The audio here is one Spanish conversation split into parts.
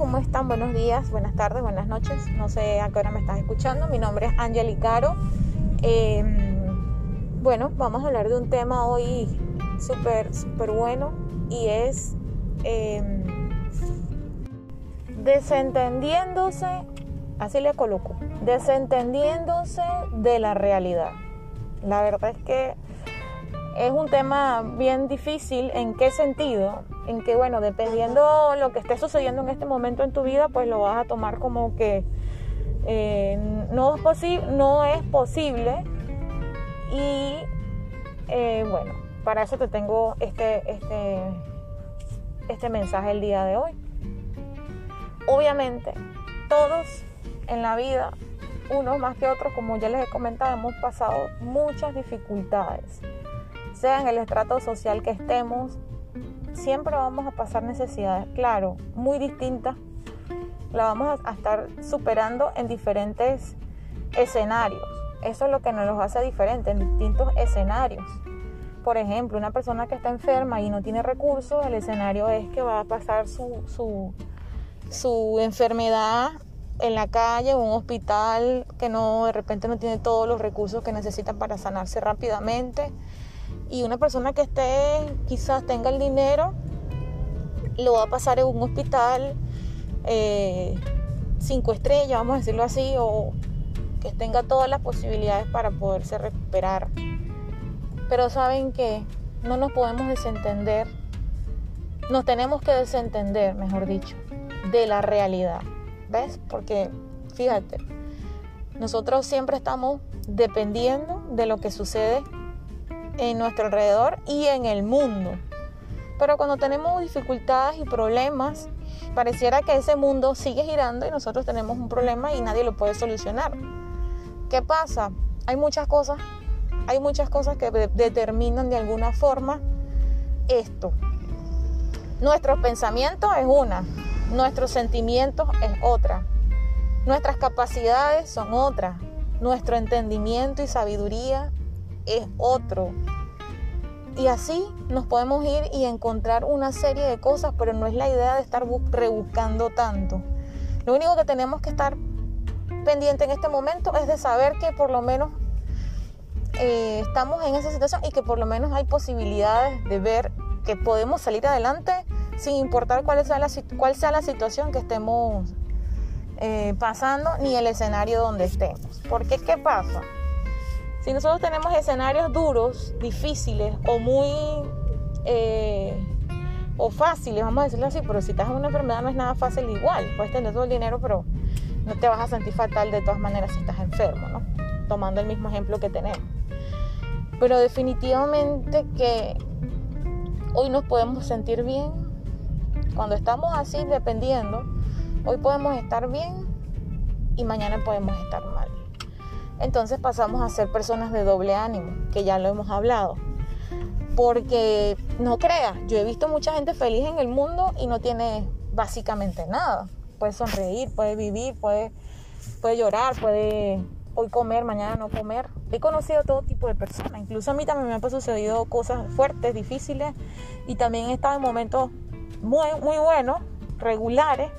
¿cómo están? Buenos días, buenas tardes, buenas noches. No sé a qué hora me estás escuchando. Mi nombre es Angeli Caro. Em, bueno, vamos a hablar de un tema hoy súper, súper bueno y es em, desentendiéndose, así le coloco, desentendiéndose de la realidad. La verdad es que es un tema bien difícil. ¿En qué sentido? En que, bueno, dependiendo lo que esté sucediendo en este momento en tu vida, pues lo vas a tomar como que eh, no, es posible, no es posible. Y eh, bueno, para eso te tengo este, este, este mensaje el día de hoy. Obviamente, todos en la vida, unos más que otros, como ya les he comentado, hemos pasado muchas dificultades sea en el estrato social que estemos, siempre vamos a pasar necesidades, claro, muy distintas. La vamos a estar superando en diferentes escenarios. Eso es lo que nos los hace diferentes, en distintos escenarios. Por ejemplo, una persona que está enferma y no tiene recursos, el escenario es que va a pasar su, su, su enfermedad en la calle un hospital que no de repente no tiene todos los recursos que necesita para sanarse rápidamente y una persona que esté, quizás tenga el dinero, lo va a pasar en un hospital eh, cinco estrellas, vamos a decirlo así, o que tenga todas las posibilidades para poderse recuperar. Pero saben que no nos podemos desentender, nos tenemos que desentender, mejor dicho, de la realidad. ¿Ves? Porque fíjate, nosotros siempre estamos dependiendo de lo que sucede en nuestro alrededor y en el mundo. Pero cuando tenemos dificultades y problemas, pareciera que ese mundo sigue girando y nosotros tenemos un problema y nadie lo puede solucionar. ¿Qué pasa? Hay muchas cosas, hay muchas cosas que determinan de alguna forma esto. Nuestros pensamientos es una, nuestros sentimientos es otra, nuestras capacidades son otras, nuestro entendimiento y sabiduría es otro. Y así nos podemos ir y encontrar una serie de cosas, pero no es la idea de estar rebuscando tanto. Lo único que tenemos que estar pendiente en este momento es de saber que por lo menos eh, estamos en esa situación y que por lo menos hay posibilidades de ver que podemos salir adelante sin importar cuál sea la, situación que estemos eh, pasando ni el escenario donde estemos. Porque ¿qué pasa? Si nosotros tenemos escenarios duros, difíciles o muy eh, o fáciles, vamos a decirlo así, pero si estás en una enfermedad no es nada fácil igual. Puedes tener todo el dinero, pero no te vas a sentir fatal de todas maneras si estás enfermo, ¿no? Tomando el mismo ejemplo que tenemos. Pero definitivamente que hoy nos podemos sentir bien. Cuando estamos así dependiendo, hoy podemos estar bien y mañana podemos estar mal entonces pasamos a ser personas de doble ánimo, que ya lo hemos hablado. Porque no creas, yo he visto mucha gente feliz en el mundo y no tiene básicamente nada. Puede sonreír, puede vivir, puede, puede llorar, puede hoy comer, mañana no comer. He conocido todo tipo de personas, incluso a mí también me han sucedido cosas fuertes, difíciles y también he estado en momentos muy, muy buenos, regulares.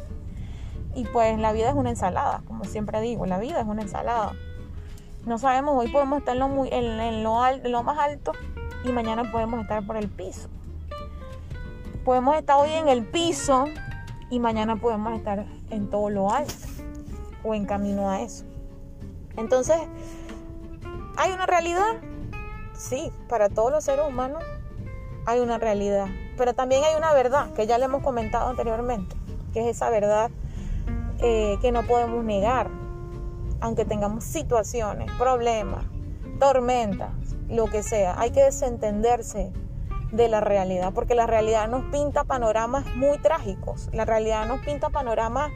Y pues la vida es una ensalada, como siempre digo, la vida es una ensalada. No sabemos, hoy podemos estar en lo, muy, en, lo, más alto y mañana podemos estar por el piso. Podemos estar hoy en el piso y mañana podemos estar en todo lo alto o en camino a eso. Entonces, ¿hay una realidad? Sí, para todos los seres humanos hay una realidad. Pero también hay una verdad, que ya le hemos comentado anteriormente, que es esa verdad eh, que no podemos negar aunque tengamos situaciones, problemas, tormentas, lo que sea, hay que desentenderse de la realidad, porque la realidad nos pinta panoramas muy trágicos, la realidad nos pinta panoramas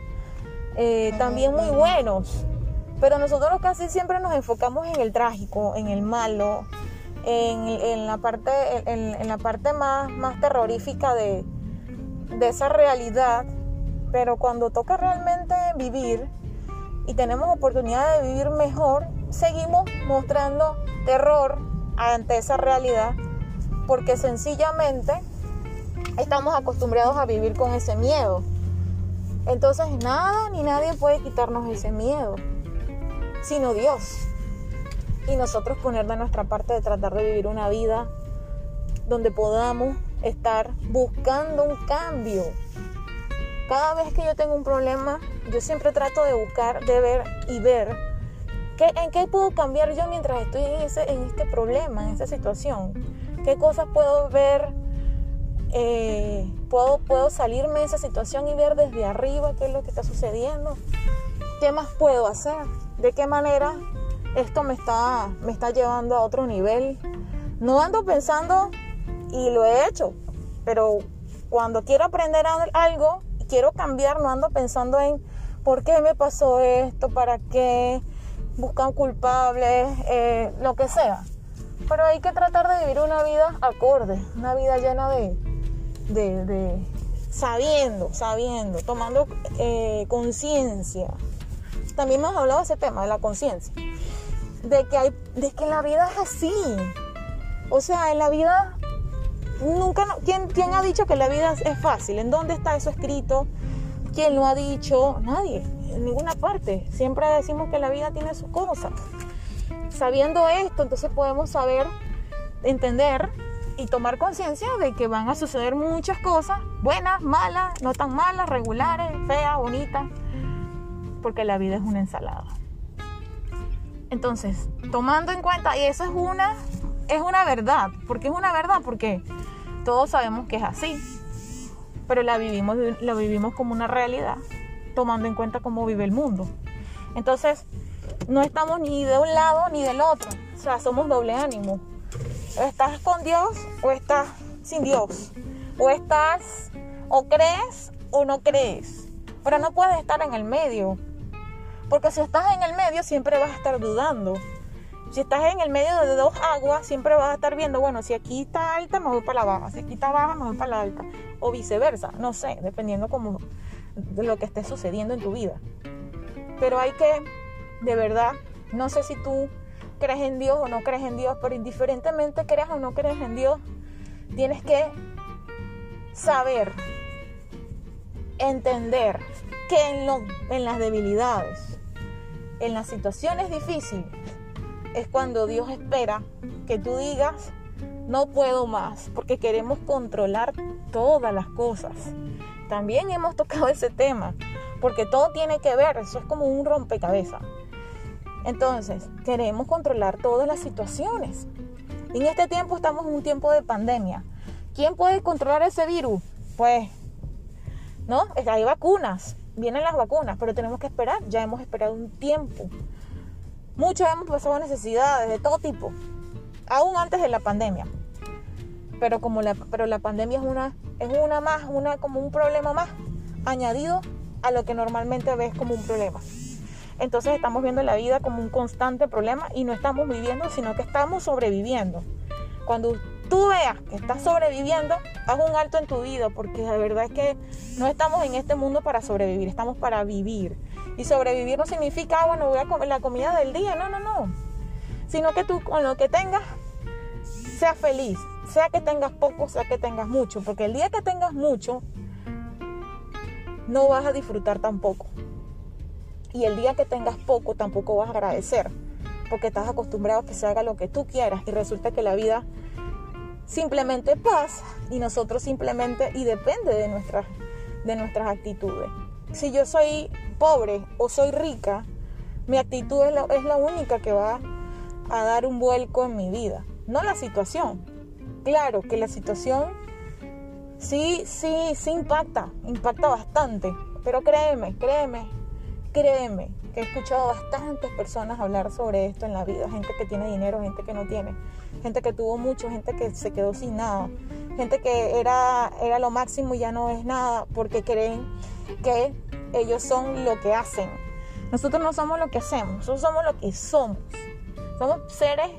eh, también muy buenos, pero nosotros casi siempre nos enfocamos en el trágico, en el malo, en, la parte, en, la parte más, más terrorífica de, de esa realidad, pero cuando toca realmente vivir, y tenemos oportunidad de vivir mejor, seguimos mostrando terror ante esa realidad porque sencillamente estamos acostumbrados a vivir con ese miedo. Entonces nada ni nadie puede quitarnos ese miedo, sino Dios. Y nosotros poner de nuestra parte de tratar de vivir una vida donde podamos estar buscando un cambio. Cada vez que yo tengo un problema, yo siempre trato de buscar, de ver y ver qué, en qué puedo cambiar yo mientras estoy en, ese, en este problema, en esta situación. ¿Qué cosas puedo ver? Eh, puedo, puedo salirme de esa situación y ver desde arriba qué es lo que está sucediendo. ¿Qué más puedo hacer? ¿De qué manera esto me está, me está llevando a otro nivel? No ando pensando, y lo he hecho, pero cuando quiero aprender algo, quiero cambiar, no ando pensando en por qué me pasó esto, para qué, buscan culpables, eh, lo que sea. Pero hay que tratar de vivir una vida acorde, una vida llena de, de, sabiendo, sabiendo, tomando eh, conciencia. También hemos hablado de ese tema, de la conciencia. De que hay, de que la vida es así. O sea, en la vida nunca, ¿quién, ¿quién ha dicho que la vida es fácil? ¿En dónde está eso escrito? ¿Quién lo ha dicho? Nadie, en ninguna parte. Siempre decimos que la vida tiene sus cosas. Sabiendo esto, entonces podemos saber, entender y tomar conciencia de que van a suceder muchas cosas, buenas, malas, no tan malas, regulares, feas, bonitas, porque la vida es una ensalada. Entonces, tomando en cuenta, y eso es una, es una verdad, porque es una verdad, porque todos sabemos que es así, pero la vivimos, la vivimos como una realidad, tomando en cuenta cómo vive el mundo. Entonces, no estamos ni de un lado ni del otro, o sea, somos doble ánimo estás con Dios o estás sin Dios. O estás, o crees o no crees. Pero no puedes estar en el medio. Porque si estás en el medio siempre vas a estar dudando. Si estás en el medio de dos aguas, siempre vas a estar viendo, bueno, si aquí está alta, me voy para la baja. Si aquí está baja, me voy para la alta. O viceversa, no sé, dependiendo como de lo que esté sucediendo en tu vida. Pero hay que, de verdad, no sé si tú crees en Dios o no crees en Dios, pero indiferentemente creas o no crees en Dios, tienes que saber, entender que en las debilidades, en las situaciones difíciles, es cuando Dios espera que tú digas, no puedo más, porque queremos controlar todas las cosas. También hemos tocado ese tema, porque todo tiene que ver, eso es como un rompecabezas. Entonces, queremos controlar todas las situaciones. En este tiempo estamos en un tiempo de pandemia. ¿Quién puede controlar ese virus? Pues, ¿no? Hay vacunas, vienen las vacunas, pero tenemos que esperar. Ya hemos esperado un tiempo. Muchos hemos pasado necesidades de todo tipo, aún antes de la pandemia. Pero como la, pero la pandemia es una, es una más, una como un problema más añadido a lo que normalmente ves como un problema. Entonces estamos viendo la vida como un constante problema y no estamos viviendo, sino que estamos sobreviviendo. Cuando tú veas que estás sobreviviendo, haz un alto en tu vida, porque la verdad es que no estamos en este mundo para sobrevivir, estamos para vivir. Y sobrevivir no significa, ah, bueno, voy a comer la comida del día, no, no, no. Sino que tú con lo que tengas, seas feliz, sea que tengas poco, sea que tengas mucho, porque el día que tengas mucho, no vas a disfrutar tampoco. Y el día que tengas poco, tampoco vas a agradecer, porque estás acostumbrado a que se haga lo que tú quieras y resulta que la vida simplemente pasa y nosotros simplemente, y depende de nuestras, de nuestras actitudes. Si yo soy pobre o soy rica, mi actitud es la, es la única que va a dar un vuelco en mi vida, no la situación. Claro que la situación sí, sí, sí impacta, impacta bastante, pero créeme, créeme, créeme que he escuchado bastantes personas hablar sobre esto en la vida, gente que tiene dinero, gente que no tiene, gente que tuvo mucho, gente que se quedó sin nada, gente que era, era lo máximo y ya no es nada porque creen que ellos son lo que hacen. Nosotros no somos lo que hacemos, nosotros somos lo que somos. Somos seres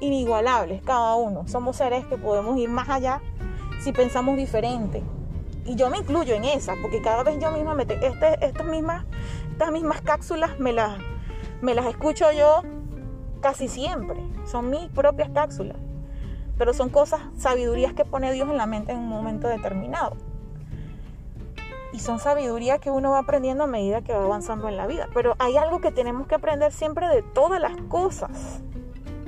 inigualables cada uno, somos seres que podemos ir más allá si pensamos diferente. Y yo me incluyo en esa, porque cada vez yo misma me... Este, estas mismas estas mismas cápsulas me las, me las escucho yo casi siempre. Son mis propias cápsulas. Pero son cosas, sabidurías que pone Dios en la mente en un momento determinado. Y son sabiduría que uno va aprendiendo a medida que va avanzando en la vida. Pero hay algo que tenemos que aprender siempre de todas las cosas.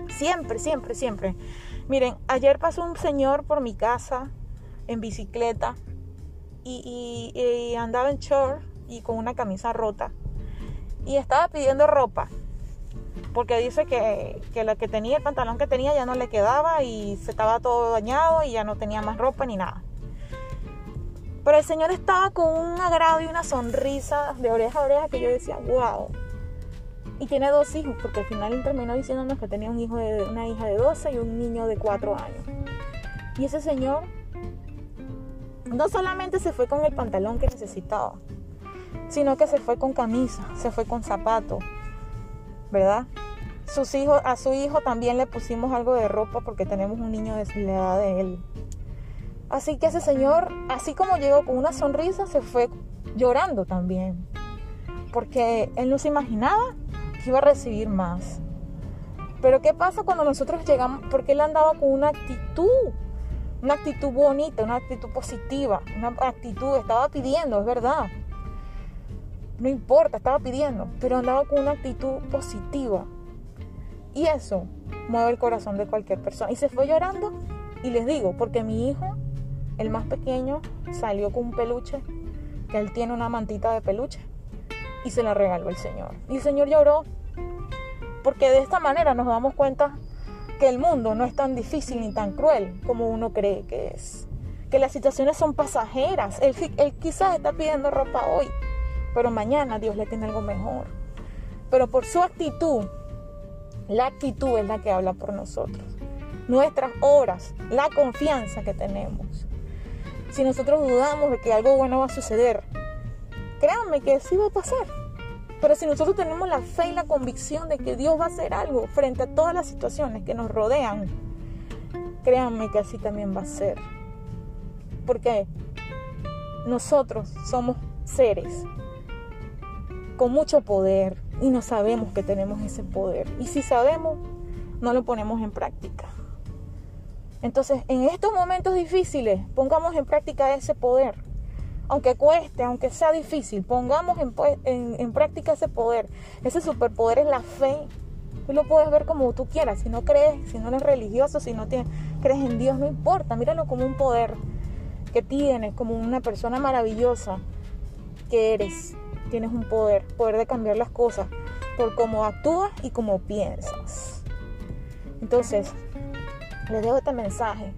Siempre, siempre, siempre. Miren, ayer pasó un señor por mi casa en bicicleta y, andaba en short y con una camisa rota. Y estaba pidiendo ropa. Porque dice que, que que tenía, el pantalón que tenía ya no le quedaba y se estaba todo dañado y ya no tenía más ropa ni nada. Pero el Señor estaba con un agrado y una sonrisa de oreja a oreja que yo decía, wow. Y tiene dos hijos, porque al final él terminó diciéndonos que tenía un hijo de, una hija de 12 y un niño de 4 años. Y ese señor no solamente se fue con el pantalón que necesitaba, sino que se fue con camisa, se fue con zapato, ¿verdad? Sus hijos, a su hijo también le pusimos algo de ropa porque tenemos un niño de la edad de él. Así que ese señor, así como llegó con una sonrisa, se fue llorando también. Porque él no se imaginaba que iba a recibir más. Pero ¿qué pasa cuando nosotros llegamos? Porque él andaba con una actitud, una actitud bonita, una actitud positiva, una actitud, estaba pidiendo, es verdad. No importa, estaba pidiendo, pero andaba con una actitud positiva. Y eso mueve el corazón de cualquier persona. Y se fue llorando. Y les digo, porque mi hijo el más pequeño salió con un peluche, que él tiene una mantita de peluche, y se la regaló el Señor. Y el Señor lloró, porque de esta manera nos damos cuenta que el mundo no es tan difícil ni tan cruel como uno cree que es. Que las situaciones son pasajeras. Él, él quizás está pidiendo ropa hoy, pero mañana Dios le tiene algo mejor. Pero por su actitud, la actitud es la que habla por nosotros. Nuestras horas, la confianza que tenemos si nosotros dudamos de que algo bueno va a suceder, créanme que sí va a pasar. Pero si nosotros tenemos la fe y la convicción de que Dios va a hacer algo frente a todas las situaciones que nos rodean, créanme que así también va a ser. Porque nosotros somos seres con mucho poder y no sabemos que tenemos ese poder. Y si sabemos, no lo ponemos en práctica. Entonces, en estos momentos difíciles, pongamos en práctica ese poder. Aunque cueste, aunque sea difícil, pongamos en, práctica ese poder. Ese superpoder es la fe. Tú lo puedes ver como tú quieras. Si no crees, si no eres religioso, si no tienes, crees en Dios, no importa. Míralo como un poder que tienes, como una persona maravillosa que eres. Tienes un poder, poder de cambiar las cosas por cómo actúas y cómo piensas. Entonces, les dejo este mensaje.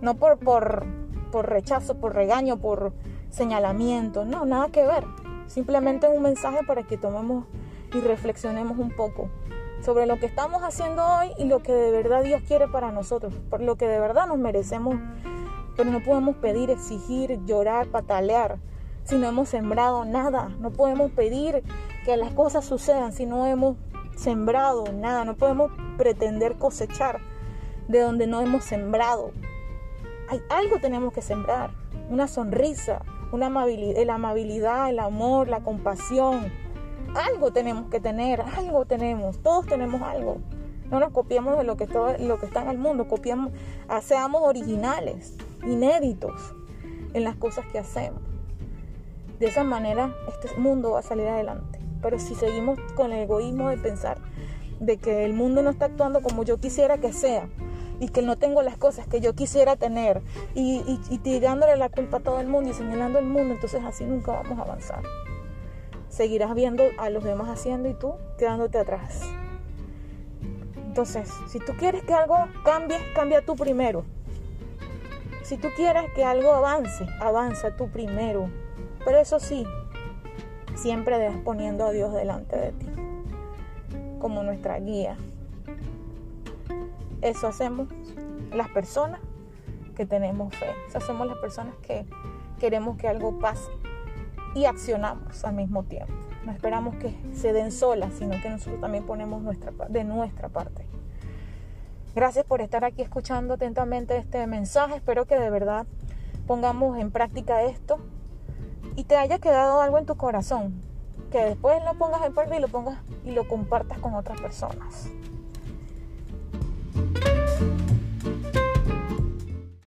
No por, por, por rechazo, por regaño, por señalamiento, no, nada que ver. Simplemente un mensaje para que tomemos y reflexionemos un poco sobre lo que estamos haciendo hoy y lo que de verdad Dios quiere para nosotros, por lo que de verdad nos merecemos. Pero no podemos pedir, exigir, llorar, patalear si no hemos sembrado nada. No podemos pedir que las cosas sucedan si no hemos sembrado nada. No podemos pretender cosechar de donde no hemos sembrado. Hay algo tenemos que sembrar, una sonrisa, una amabilidad, la amabilidad, el amor, la compasión. Algo tenemos que tener, algo tenemos, todos tenemos algo. No nos copiemos de lo que, lo que está en el mundo, copiamos, ah, seamos originales, inéditos en las cosas que hacemos. De esa manera este mundo va a salir adelante. Pero si seguimos con el egoísmo de pensar de que el mundo no está actuando como yo quisiera que sea, y que no tengo las cosas que yo quisiera tener y, y, tirándole la culpa a todo el mundo y señalando el mundo, entonces así nunca vamos a avanzar. Seguirás viendo a los demás haciendo y tú quedándote atrás. Entonces, si tú quieres que algo cambie, cambia tú primero. Si tú quieres que algo avance, avanza tú primero. Pero eso sí, siempre poniendo a Dios delante de ti como nuestra guía, eso hacemos las personas que tenemos fe. Eso hacemos las personas que queremos que algo pase y accionamos al mismo tiempo. No esperamos que se den solas, sino que nosotros también ponemos nuestra, de nuestra parte. Gracias por estar aquí escuchando atentamente este mensaje. Espero que de verdad pongamos en práctica esto y te haya quedado algo en tu corazón. Que después lo pongas en práctica y lo pongas y lo compartas con otras personas.